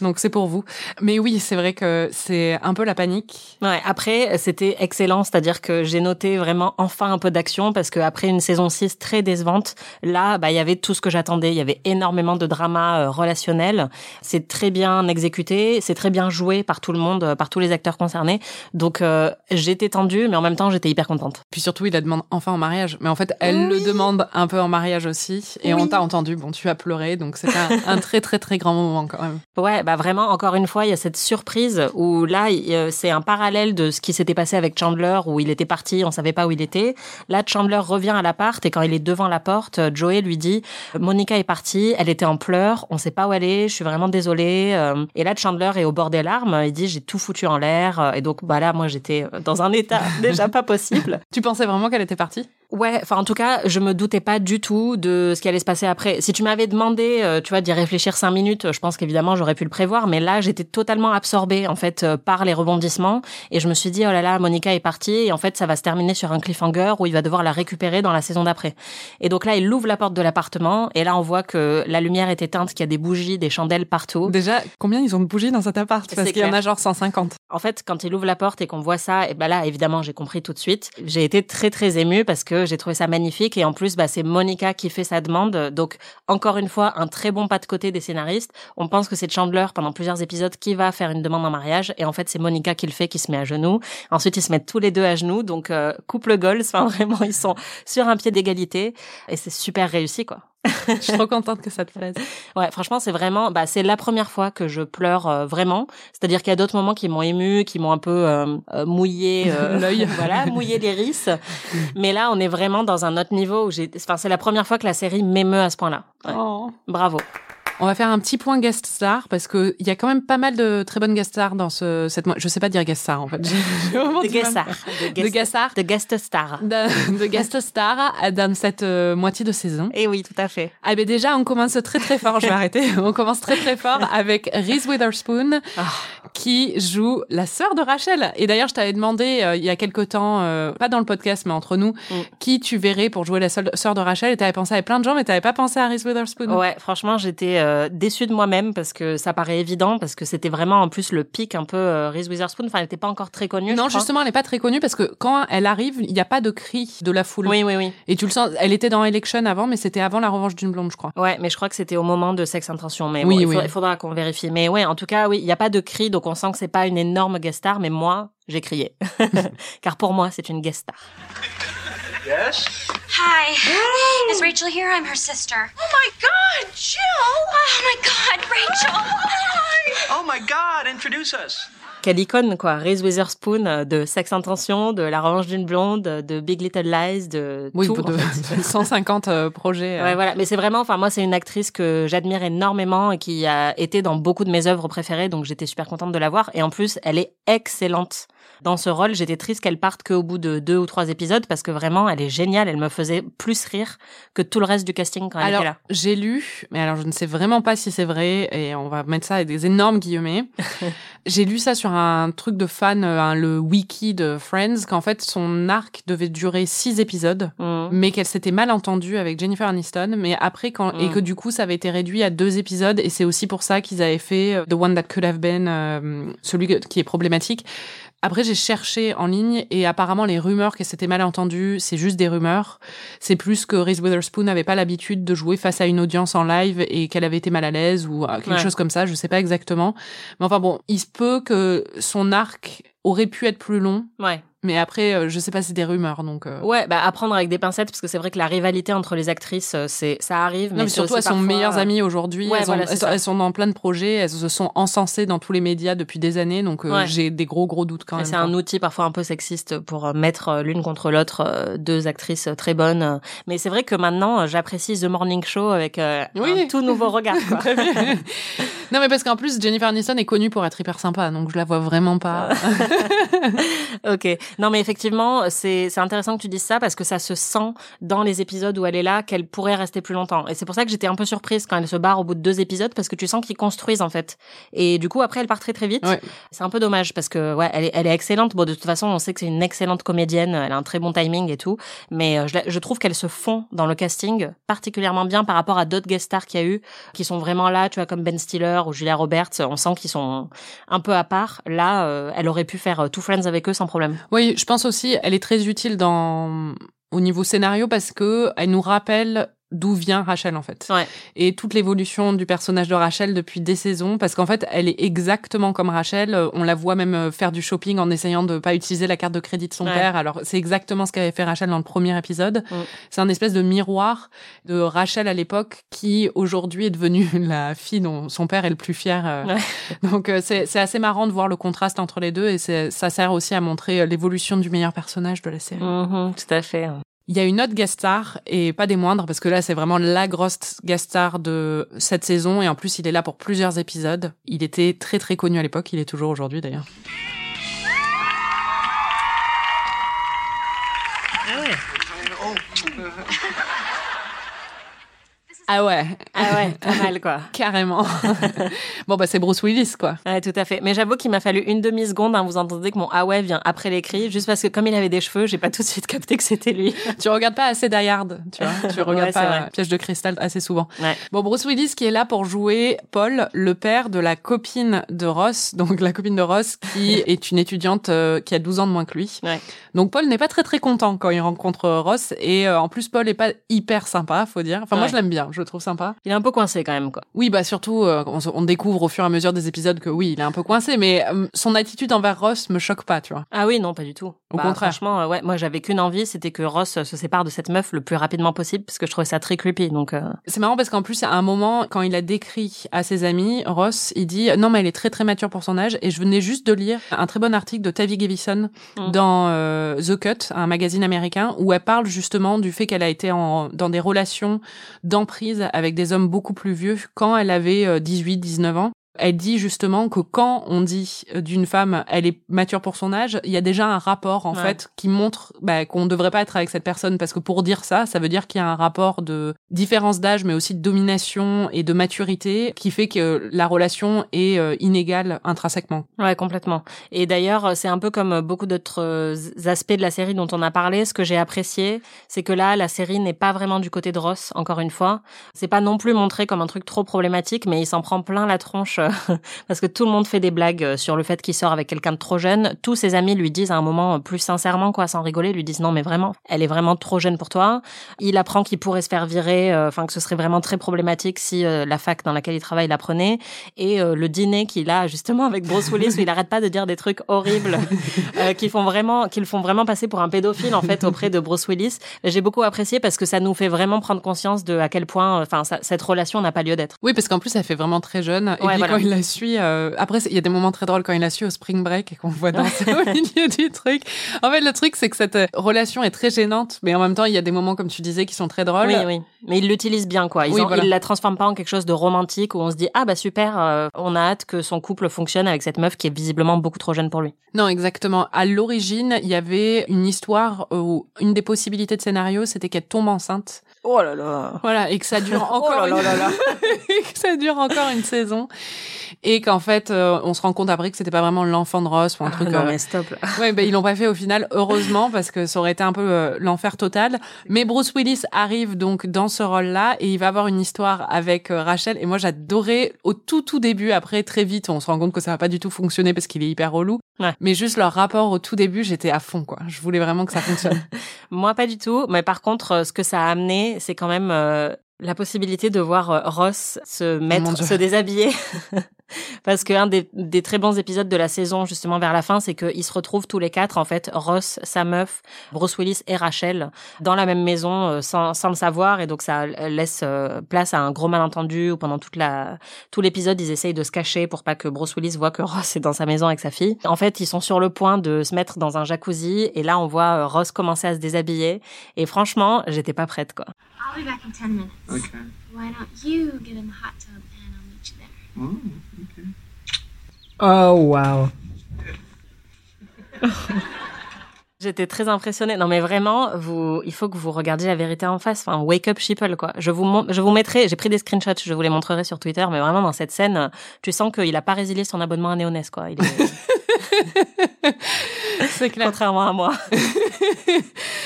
Donc c'est pour vous. Mais oui, c'est vrai que c'est un peu la panique. Ouais. Après, c'était excellent, c'est-à-dire que j'ai noté vraiment enfin un peu d'action parce que après une saison 6 très décevante, là, bah il y avait tout ce que j'attendais. Il y avait énormément de drama euh, relationnel. C'est très bien exécuté, c'est très bien joué par tout le monde, par tous les acteurs concernés. Donc euh, j'étais tendue, mais en même temps j'étais hyper contente. Puis surtout, il la demande enfin en mariage. Mais en fait, elle le demande un peu en mariage aussi. Et on t'a entendu. Bon, tu as pleuré, donc c'est un, un, très très très grand moment quand même. Ouais, bah vraiment, encore une fois, il y a cette surprise où là, c'est un parallèle de ce qui s'était passé avec Chandler, où il était parti, on savait pas où il était. Là, Chandler revient à l'appart et quand il est devant la porte, Joey lui dit Monica est partie, elle était en pleurs, on sait pas où elle est, je suis vraiment désolée. Euh, et là, Chandler est au bord des larmes, il dit j'ai tout foutu en l'air. Et donc, bah là, moi, j'étais dans un état déjà pas possible. tu pensais vraiment qu'elle était partie? Ouais, enfin en tout cas, je me doutais pas du tout de ce qui allait se passer après. Si tu m'avais demandé, euh, tu vois, d'y réfléchir cinq minutes, je pense qu'évidemment j'aurais pu le prévoir, mais là j'étais totalement absorbée en fait euh, par les rebondissements et je me suis dit oh là là, Monica est partie et en fait ça va se terminer sur un cliffhanger où il va devoir la récupérer dans la saison d'après. Et donc là il ouvre la porte de l'appartement et là on voit que la lumière est éteinte, qu'il y a des bougies, des chandelles partout. Déjà, combien ils ont de bougies dans cet appart? Parce qu'il y en a genre 150. En fait, quand il ouvre la porte et qu'on voit ça, et ben là évidemment j'ai compris tout de suite. J'ai été très très émue parce que j'ai trouvé ça magnifique et en plus, bah, c'est Monica qui fait sa demande. Donc, encore une fois, un très bon pas de côté des scénaristes. On pense que c'est Chandler pendant plusieurs épisodes qui va faire une demande en mariage et en fait, c'est Monica qui le fait, qui se met à genoux. Ensuite, ils se mettent tous les deux à genoux. Donc, euh, couple goals. Enfin, vraiment, ils sont sur un pied d'égalité et c'est super réussi, quoi. je suis trop contente que ça te plaise. Ouais, franchement, c'est vraiment, bah, c'est la première fois que je pleure euh, vraiment. C'est-à-dire qu'il y a d'autres moments qui m'ont ému, qui m'ont un peu euh, euh mouillé l'œil, voilà, mouillé l'iris. Mais là, on est vraiment dans un autre niveau où j'ai, enfin, c'est la première fois que la série m'émeut à ce point-là. Ouais. Oh. Bravo. On va faire un petit point guest star parce que il y a quand même pas mal de très bonnes guest stars dans ce cette je sais pas dire guest star en fait. de guest star. De guest star. De guest star. De, guest star dans cette euh, moitié de saison. Et eh oui, tout à fait. Ah ben déjà on commence très très fort, je vais arrêter. On commence très très fort avec Reese Witherspoon ah. qui joue la sœur de Rachel. Et d'ailleurs, je t'avais demandé euh, il y a quelque temps euh, pas dans le podcast mais entre nous, mm. qui tu verrais pour jouer la sœur de Rachel et t'avais pensé à plein de gens mais t'avais pas pensé à Reese Witherspoon. Ouais, franchement, j'étais euh, déçue de moi-même parce que ça paraît évident, parce que c'était vraiment en plus le pic un peu euh, Reese Witherspoon. Enfin, elle n'était pas encore très connue. Non, justement, elle n'est pas très connue parce que quand elle arrive, il n'y a pas de cri de la foule. Oui, oui, oui. Et tu le sens, elle était dans Election avant, mais c'était avant la revanche d'une blonde, je crois. Ouais, mais je crois que c'était au moment de Sex Intention. Mais oui, il, faudra, qu'on vérifie. Mais ouais, en tout cas, oui, il n'y a pas de cri, donc on sent que c'est pas une énorme guest star, mais moi, j'ai crié. Car pour moi, c'est une guest star. Yes? Hi. Is Rachel here? I'm her sister. Oh my god, Jill! Oh my god, Rachel! Hi! Oh my god, introduce us. quelle icône quoi. Reese Witherspoon euh, de Sex Intention, de La Revanche d'une blonde, de Big Little Lies, de oui, tout. de 150 euh, projets. Ouais, voilà. Mais c'est vraiment, enfin moi, c'est une actrice que j'admire énormément et qui a été dans beaucoup de mes œuvres préférées, donc j'étais super contente de la voir. Et en plus, elle est excellente dans ce rôle. J'étais triste qu'elle parte qu'au bout de deux ou trois épisodes parce que vraiment, elle est géniale. Elle me faisait plus rire que tout le reste du casting quand elle alors, était là. J'ai lu, mais alors je ne sais vraiment pas si c'est vrai et on va mettre ça avec des énormes guillemets. j'ai lu ça sur un truc de fan, un, le wiki de Friends, qu'en fait son arc devait durer six épisodes, Mm. mais qu'elle s'était mal entendue avec Jennifer Aniston. Mais après, quand et Mm. que du coup, ça avait été réduit à deux épisodes et c'est aussi pour ça qu'ils avaient fait euh, The One That Could Have Been, euh, celui qui est problématique. Après, j'ai cherché en ligne et apparemment les rumeurs que c'était mal entendu, c'est juste des rumeurs. C'est plus que Reese Witherspoon n'avait pas l'habitude de jouer face à une audience en live et qu'elle avait été mal à l'aise ou euh, quelque Ouais. chose comme ça. Je sais pas exactement. Mais enfin bon, il se peut que son arc aurait pu être plus long. Ouais. Mais après, euh, je sais pas, c'est des rumeurs, donc. euh, Ouais, bah à prendre avec des pincettes parce que c'est vrai que la rivalité entre les actrices, euh, c'est ça arrive. Non, mais c'est surtout, elles sont parfois- meilleures amies aujourd'hui. Ouais, elles, voilà, ont- elles, sont- dans plein de projets. Elles se sont encensées dans tous les médias depuis des années. Donc, euh, Ouais. j'ai des gros, gros doutes quand Et même. c'est un outil parfois un peu sexiste pour mettre l'une contre l'autre deux actrices très bonnes. Mais c'est vrai que maintenant, j'apprécie The Morning Show avec euh, Oui. un tout nouveau regard. Quoi. non, mais parce qu'en plus, Jennifer Aniston est connue pour être hyper sympa. Donc, je la vois vraiment pas. ok. Non, mais effectivement, c'est c'est intéressant que tu dises ça parce que ça se sent dans les épisodes où elle est là qu'elle pourrait rester plus longtemps. Et c'est pour ça que j'étais un peu surprise quand elle se barre au bout de deux épisodes parce que tu sens qu'ils construisent en fait. Et du coup, après, elle part très très vite. Ouais. C'est un peu dommage parce que ouais, elle est, elle est excellente. Bon, de toute façon, on sait que c'est une excellente comédienne. Elle a un très bon timing et tout. Mais euh, je trouve qu'elle se fond dans le casting particulièrement bien par rapport à d'autres guest stars qu'il y a eu qui sont vraiment là, tu vois, comme Ben Stiller ou Julia Roberts. On sent qu'ils sont un peu à part. Là, euh, elle aurait pu faire euh, Two Friends avec eux sans problème. Je pense aussi, elle est très utile au niveau scénario parce que elle nous rappelle d'où vient Rachel en fait. Ouais. Et toute l'évolution du personnage de Rachel depuis des saisons parce qu'en fait, elle est exactement comme Rachel, Euh, on la voit même euh, faire du shopping en essayant de pas utiliser la carte de crédit de son Ouais. père. Alors, c'est exactement ce qu'avait fait Rachel dans le premier épisode. Mm. C'est un espèce de miroir de Rachel à l'époque qui aujourd'hui est devenue la fille dont son père est le plus fier. euh. Ouais. Donc c'est assez marrant de voir le contraste entre les deux et ça sert aussi à montrer l'évolution du meilleur personnage de la série. Mhm, tout à fait. Il y a une autre guest star et pas des moindres parce que là c'est vraiment la grosse guest star de cette saison et en plus il est là pour plusieurs épisodes. Il était très très connu à l'époque, il est toujours aujourd'hui d'ailleurs. Ah ouais. Ah ouais, pas mal quoi. Carrément. bon bah c'est Bruce Willis quoi. Ouais, tout à fait. Mais j'avoue qu'il m'a fallu une demi seconde. Hein, vous entendez que mon ah ouais vient après l'écrit, juste parce que comme il avait des cheveux, j'ai pas tout de suite capté que c'était lui. tu regardes pas assez Die Hard, tu vois. Tu regardes Ouais, pas. Piège de cristal assez souvent. Ouais. Bon, Bruce Willis qui est là pour jouer Paul, le père de la copine de Ross, donc la copine de Ross qui est une étudiante euh, qui a 12 ans de moins que lui. Ouais. Donc Paul n'est pas très très content quand il rencontre Ross et euh, en plus Paul est pas hyper sympa, faut dire. Enfin moi Ouais. je l'aime bien, je le trouve sympa. Il est un peu coincé quand même quoi. Oui, bah surtout euh, on, découvre au fur et à mesure des épisodes que oui, il est un peu coincé mais euh, son attitude envers Ross me choque pas, tu vois. Ah oui, non, pas du tout. Au Bah, contraire. Franchement, euh, ouais, moi j'avais qu'une envie, c'était que Ross se sépare de cette meuf le plus rapidement possible, parce que je trouvais ça très creepy. Donc, C'est marrant parce qu'en plus, à un moment, quand il a décrit à ses amis, Ross, il dit non mais elle est très très mature pour son âge. Et je venais juste de lire un très bon article de Tavi Gavison Mm. dans The Cut, un magazine américain, où elle parle justement du fait qu'elle a été en, dans des relations d'emprise avec des hommes beaucoup plus vieux quand elle avait euh, 18, 19 ans. Elle dit justement que quand on dit euh, d'une femme elle est mature pour son âge, il y a déjà un rapport en Ouais. fait qui montre bah, qu'on ne devrait pas être avec cette personne parce que pour dire ça, ça veut dire qu'il y a un rapport de différence d'âge mais aussi de domination et de maturité qui fait que la relation est euh, inégale intrinsèquement. ouais, complètement. Et d'ailleurs, c'est un peu comme beaucoup d'autres euh, aspects de la série dont on a parlé. Ce que j'ai apprécié, c'est que là, la série n'est pas vraiment du côté de Ross, encore une fois. C'est pas non plus montré comme un truc trop problématique, mais il s'en prend plein la tronche parce que tout le monde fait des blagues euh, sur le fait qu'il sort avec quelqu'un de trop jeune. Tous ses amis lui disent à un moment euh, plus sincèrement, quoi, sans rigoler, lui disent non, mais vraiment, elle est vraiment trop jeune pour toi. Il apprend qu'il pourrait se faire virer, euh, enfin que ce serait vraiment très problématique si euh, la fac dans laquelle il travaille la prenait. Et euh, le dîner qu'il a justement avec Bruce Willis où il arrête pas de dire des trucs horribles euh, qui font vraiment, qui le font vraiment passer pour un pédophile en fait auprès de Bruce Willis. J'ai beaucoup apprécié parce que ça nous fait vraiment prendre conscience de à quel point, enfin, ça- cette relation n'a pas lieu d'être. Oui, parce qu'en plus elle fait vraiment très jeune. Et Ouais, puis voilà. Quand il la suit, euh, après, il y a des moments très drôles quand il la suit au spring break et qu'on le voit danser au milieu du truc. En fait, le truc, c'est que cette euh, relation est très gênante, mais en même temps, il y a des moments, comme tu disais, qui sont très drôles. Oui, oui. Mais ils l'utilisent bien, quoi. Ils, Oui, en- voilà. ils la transforment pas en quelque chose de romantique où on se dit, ah bah super, euh, on a hâte que son couple fonctionne avec cette meuf qui est visiblement beaucoup trop jeune pour lui. Non, exactement. À l'origine, il y avait une histoire où une des possibilités de scénario, c'était qu'elle tombe enceinte. Oh là là. Voilà, et que ça dure encore Oh là une... là là et que ça dure encore une saison. Et qu'en fait, euh, on se rend compte après que c'était pas vraiment l'enfant de Ross ou un Ah, truc. non, euh, mais stop. là. Ouais, ben ils l'ont pas fait au final, heureusement, parce que ça aurait été un peu euh, l'enfer total. Mais Bruce Willis arrive donc dans ce rôle-là et il va avoir une histoire avec Rachel. Et moi, j'adorais au tout tout début. Après, très vite, on se rend compte que ça va pas du tout fonctionner parce qu'il est hyper relou. Ouais. Mais juste leur rapport au tout début, j'étais à fond, quoi. Je voulais vraiment que ça fonctionne. Moi, pas du tout. Mais par contre, euh, ce que ça a amené, c'est quand même euh, la possibilité de voir euh, Ross se mettre, se déshabiller. Parce qu'un des, des très bons épisodes de la saison, justement vers la fin, c'est qu'ils se retrouvent tous les quatre, en fait, Ross, sa meuf, Bruce Willis et Rachel, dans la même maison euh, sans, sans le savoir. Et donc, ça laisse euh, place à un gros malentendu où pendant toute la, tout l'épisode, ils essayent de se cacher pour pas que Bruce Willis voit que Ross est dans sa maison avec sa fille. En fait, ils sont sur le point de se mettre dans un jacuzzi et là, on voit Ross commencer à se déshabiller. Et franchement, j'étais pas prête, quoi. I'll be back in 10 minutes. Okay. Why don't you get in the hot tub and I'll meet you there? Oh, okay. Oh, wow. J'étais très impressionnée. Non, mais vraiment, vous, il faut que vous regardiez la vérité en face. Enfin, wake up, sheeple, quoi. Je vous, je vous mettrai, j'ai pris des screenshots, je vous les montrerai sur Twitter, mais vraiment, dans cette scène, tu sens qu'il a pas résilié son abonnement à Néonès, quoi. Il est... C'est clair. Contrairement à moi.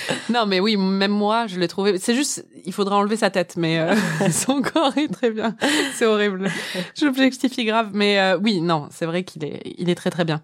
non, mais oui, même moi, je l'ai trouvé. C'est juste, il faudrait enlever sa tête, mais euh, son corps est très bien. C'est horrible. J'objectifie grave, mais euh, oui, non, c'est vrai qu'il est, il est très très bien.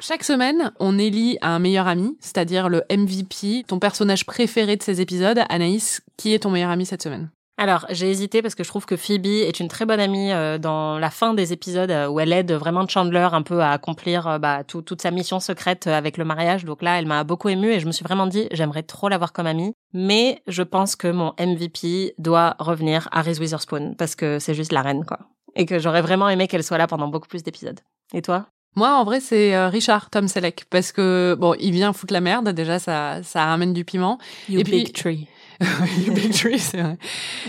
Chaque semaine, on élit un meilleur ami, c'est-à-dire le MVP, ton personnage préféré de ces épisodes. Anaïs, qui est ton meilleur ami cette semaine? Alors, j'ai hésité parce que je trouve que Phoebe est une très bonne amie euh, dans la fin des épisodes euh, où elle aide vraiment Chandler un peu à accomplir euh, bah, tout- toute sa mission secrète avec le mariage. Donc là, elle m'a beaucoup émue et je me suis vraiment dit, j'aimerais trop l'avoir comme amie. Mais je pense que mon MVP doit revenir à Reese Witherspoon parce que c'est juste la reine, quoi. Et que j'aurais vraiment aimé qu'elle soit là pendant beaucoup plus d'épisodes. Et toi? Moi, en vrai, c'est Richard Tom Selleck parce que bon, il vient foutre la merde. Déjà, ça, ça ramène du piment. You Et puis- big tree. You big tree, c'est vrai.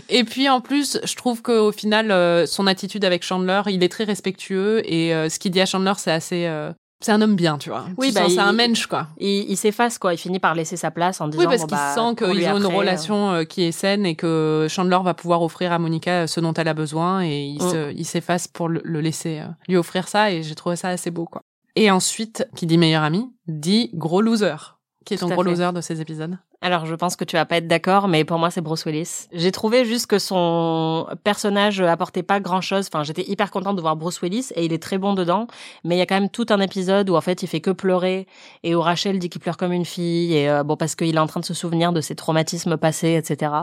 Et puis en plus, je trouve qu'au final, euh, son attitude avec Chandler, il est très respectueux et euh, ce qu'il dit à Chandler, c'est assez, euh, c'est un homme bien, tu vois. Oui, Tu bah, c'est un mensch quoi. Il, il s'efface, quoi. Il finit par laisser sa place en disant Oui, parce bon, qu'il bah, sent qu'ils ont une après, relation euh, qui est saine et que Chandler va pouvoir offrir à Monica ce dont elle a besoin et il Mm. se- s'efface pour le, le laisser euh, lui offrir ça et j'ai trouvé ça assez beau quoi. Et ensuite, qui dit meilleur ami, dit gros loser. Qui est ton gros loser de ces épisodes? Alors, je pense que tu vas pas être d'accord, mais pour moi, c'est Bruce Willis. J'ai trouvé juste que son personnage apportait pas grand chose. Enfin, j'étais hyper contente de voir Bruce Willis et il est très bon dedans. Mais il y a quand même tout un épisode où, en fait, il fait que pleurer et où Rachel dit qu'il pleure comme une fille et euh, bon, parce qu'il est en train de se souvenir de ses traumatismes passés, etc.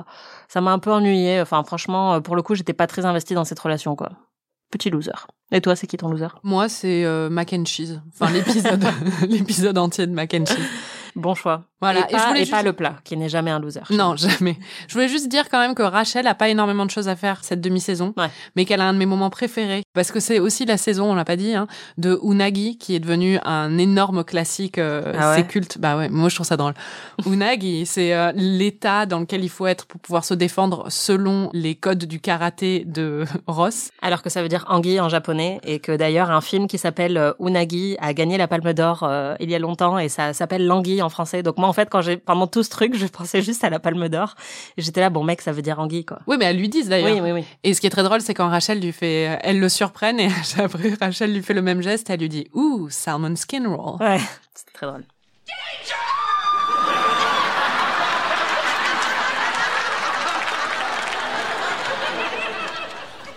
Ça m'a un peu ennuyé. Enfin, franchement, euh, pour le coup, j'étais pas très investie dans cette relation, quoi. Petit loser. Et toi, c'est qui ton loser? Moi, c'est euh, mac and cheese. Enfin, l'épisode, l'épisode entier de mac and cheese. Bon. Voilà. Et, pas, je voulais et juste- pas le plat, qui n'est jamais un loser. Non, jamais. Je voulais juste dire quand même que Rachel a pas énormément de choses à faire cette demi-saison, Ouais. mais qu'elle a un de mes moments préférés parce que c'est aussi la saison, on l'a pas dit, hein, de Unagi qui est devenu un énorme classique. euh, Ah ouais c'est culte. Bah ouais, moi je trouve ça drôle. Unagi, c'est euh, l'état dans lequel il faut être pour pouvoir se défendre selon les codes du karaté de Ross. Alors que ça veut dire anguille en japonais et que d'ailleurs un film qui s'appelle euh, Unagi a gagné la Palme d'Or euh, il y a longtemps et ça s'appelle l'anguille en français. Donc moi en fait quand j'ai pendant tout ce truc je pensais juste à la Palme d'Or et j'étais là bon mec ça veut dire anguille quoi. Oui, mais elles lui disent d'ailleurs. Oui oui oui. Et ce qui est très drôle, c'est quand Rachel lui fait, euh, elle le surprenne et après Rachel lui fait le même geste, elle lui dit, ouh, salmon skin roll. Ouais c'est très drôle.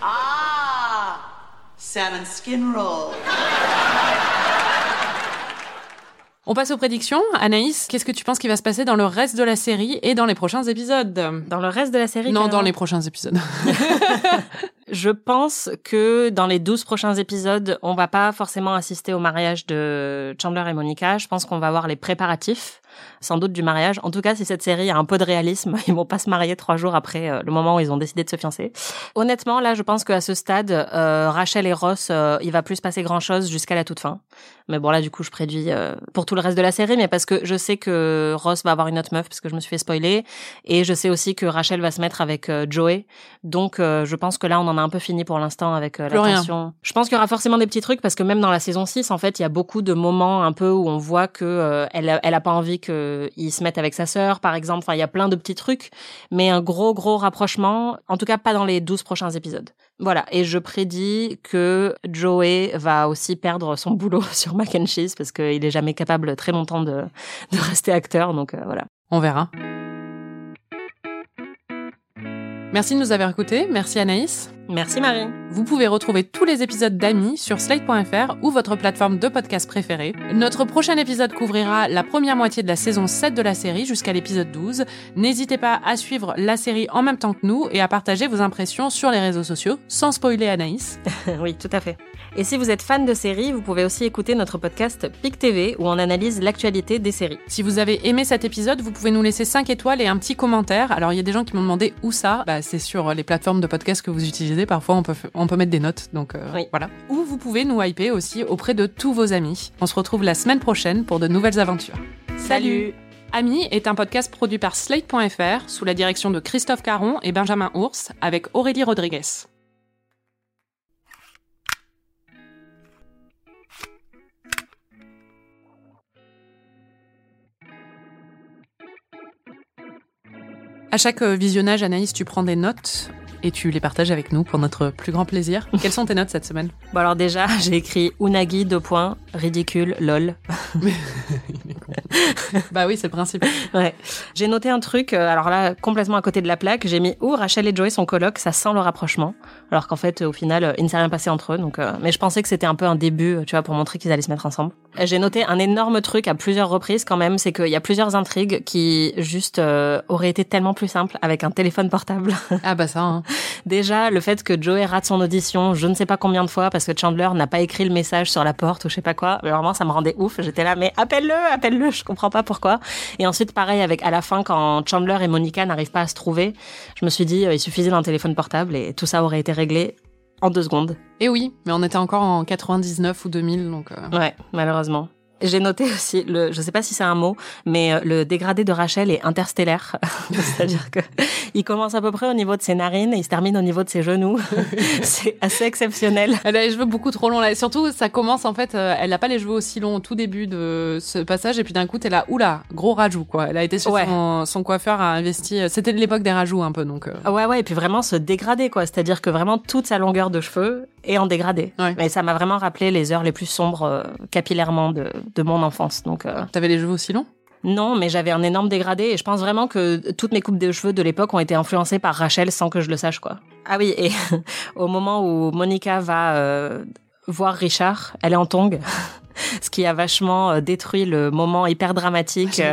Ah, salmon skin roll. On passe aux prédictions. Anaïs, qu'est-ce que tu penses qui va se passer dans le reste de la série et dans les prochains épisodes Dans le reste de la série Non, dans les prochains épisodes. Je pense que dans les 12 prochains épisodes, on va pas forcément assister au mariage de Chandler et Monica. Je pense qu'on va voir les préparatifs sans doute du mariage. En tout cas, si cette série a un peu de réalisme, ils vont pas se marier trois jours après euh, le moment où ils ont décidé de se fiancer. Honnêtement, là, je pense qu'à ce stade, euh, Rachel et Ross, euh, il va plus se passer grand chose jusqu'à la toute fin. Mais bon, là, du coup, je prédis pour tout le reste de la série, mais parce que je sais que Ross va avoir une autre meuf, parce que je me suis fait spoiler, et je sais aussi que Rachel va se mettre avec Joey. Donc, je pense que là, on en a un peu fini pour l'instant avec la tension. Je pense qu'il y aura forcément des petits trucs, parce que même dans la saison 6, en fait, il y a beaucoup de moments un peu où on voit que elle, elle a pas envie qu'il se mette avec sa sœur, par exemple. Enfin, il y a plein de petits trucs, mais un gros, gros rapprochement. En tout cas, pas dans les 12 prochains épisodes. Voilà. Et je prédis que Joey va aussi perdre son boulot sur Mac and Cheese parce qu'il est jamais capable très longtemps de, de rester acteur. Donc, euh, voilà. On verra. Merci de nous avoir écoutés. Merci Anaïs. Merci Marie. Vous pouvez retrouver tous les épisodes d'Amis sur slate.fr ou votre plateforme de podcast préférée. Notre prochain épisode couvrira la première moitié de la saison 7 de la série jusqu'à l'épisode 12. N'hésitez pas à suivre la série en même temps que nous et à partager vos impressions sur les réseaux sociaux sans spoiler Anaïs. oui, tout à fait. Et si vous êtes fan de séries, vous pouvez aussi écouter notre podcast PIC TV où on analyse l'actualité des séries. Si vous avez aimé cet épisode, vous pouvez nous laisser 5 étoiles et un petit commentaire. Alors il y a des gens qui m'ont demandé où ça. Bah, c'est sur les plateformes de podcast que vous utilisez. Parfois on peut, on peut mettre des notes. Donc euh, voilà. Ou vous pouvez nous hyper aussi auprès de tous vos amis. On se retrouve la semaine prochaine pour de nouvelles aventures. Salut Ami est un podcast produit par Slate.fr sous la direction de Christophe Caron et Benjamin Ours avec Aurélie Rodriguez. À chaque euh, visionnage, Anaïs, tu prends des notes et tu les partages avec nous pour notre plus grand plaisir. Quelles sont tes notes cette semaine? Bon alors déjà, j'ai écrit Unagi, deux points, ridicule, lol. bah oui, c'est le principe. Ouais. J'ai noté un truc, euh, alors là, complètement à côté de la plaque, j'ai mis où Rachel et Joey sont coloc, ça sent le rapprochement. Alors qu'en fait, au final, euh, il ne s'est rien passé entre eux. Donc, euh, mais je pensais que c'était un peu un début, tu vois, pour montrer qu'ils allaient se mettre ensemble. J'ai noté un énorme truc à plusieurs reprises quand même, c'est qu'il y a plusieurs intrigues qui juste auraient été tellement plus simples avec un téléphone portable. Ah bah ça. Hein. Déjà, le fait que Joey rate son audition, je ne sais pas combien de fois parce que Chandler n'a pas écrit le message sur la porte ou je sais pas quoi. Mais vraiment, ça me rendait ouf. J'étais là, mais appelle-le, appelle-le. Je comprends pas pourquoi. Et ensuite, pareil avec à la fin quand Chandler et Monica n'arrivent pas à se trouver, je me suis dit, euh, il suffisait d'un téléphone portable et tout ça aurait été réglé en deux secondes. Et oui, mais on était encore en 99 ou 2000, donc. Euh... Ouais, malheureusement. J'ai noté aussi le, je sais pas si c'est un mot, mais euh, le dégradé de Rachel est interstellaire. C'est-à-dire que il commence à peu près au niveau de ses narines et il se termine au niveau de ses genoux. c'est assez exceptionnel. Elle a les cheveux beaucoup trop longs là. Et surtout, ça commence en fait, euh, elle n'a pas les cheveux aussi longs au tout début de ce passage et puis d'un coup, elle a oula, gros rajout quoi. Elle a été sur son, coiffeur a investi. Euh, c'était l'époque des rajouts un peu donc. Ouais ouais et puis vraiment se dégrader quoi. C'est-à-dire que vraiment toute sa longueur de cheveux est en dégradé. Ouais. Mais ça m'a vraiment rappelé les heures les plus sombres capillairement de de mon enfance. Donc, euh... t'avais les cheveux aussi longs? Non, mais j'avais un énorme dégradé et je pense vraiment que toutes mes coupes de cheveux de l'époque ont été influencées par Rachel sans que je le sache quoi. Ah oui, et au moment où Monica va euh, voir Richard, elle est en tongue, ce qui a vachement euh, détruit le moment hyper dramatique.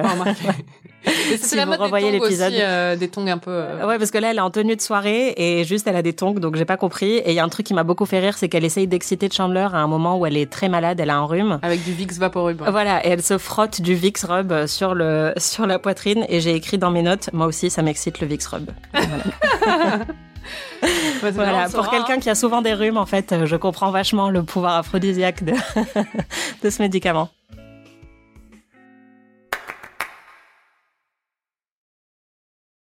C'est la mode revoyez l'épisode, euh, des tongs un peu. Euh. Ouais, parce que là, elle est en tenue de soirée et juste elle a des tongs, donc j'ai pas compris. Et il y a un truc qui m'a beaucoup fait rire, c'est qu'elle essaye d'exciter Chandler à un moment où elle est très malade, elle a un rhume. Avec du Vicks Vaporub. Voilà, et elle se frotte du Vicks Rub sur le sur la poitrine et j'ai écrit dans mes notes, moi aussi, ça m'excite le Vicks Rub. Voilà. voilà, pour quelqu'un qui a souvent des rhumes, en fait, je comprends vachement le pouvoir aphrodisiaque de, de ce médicament.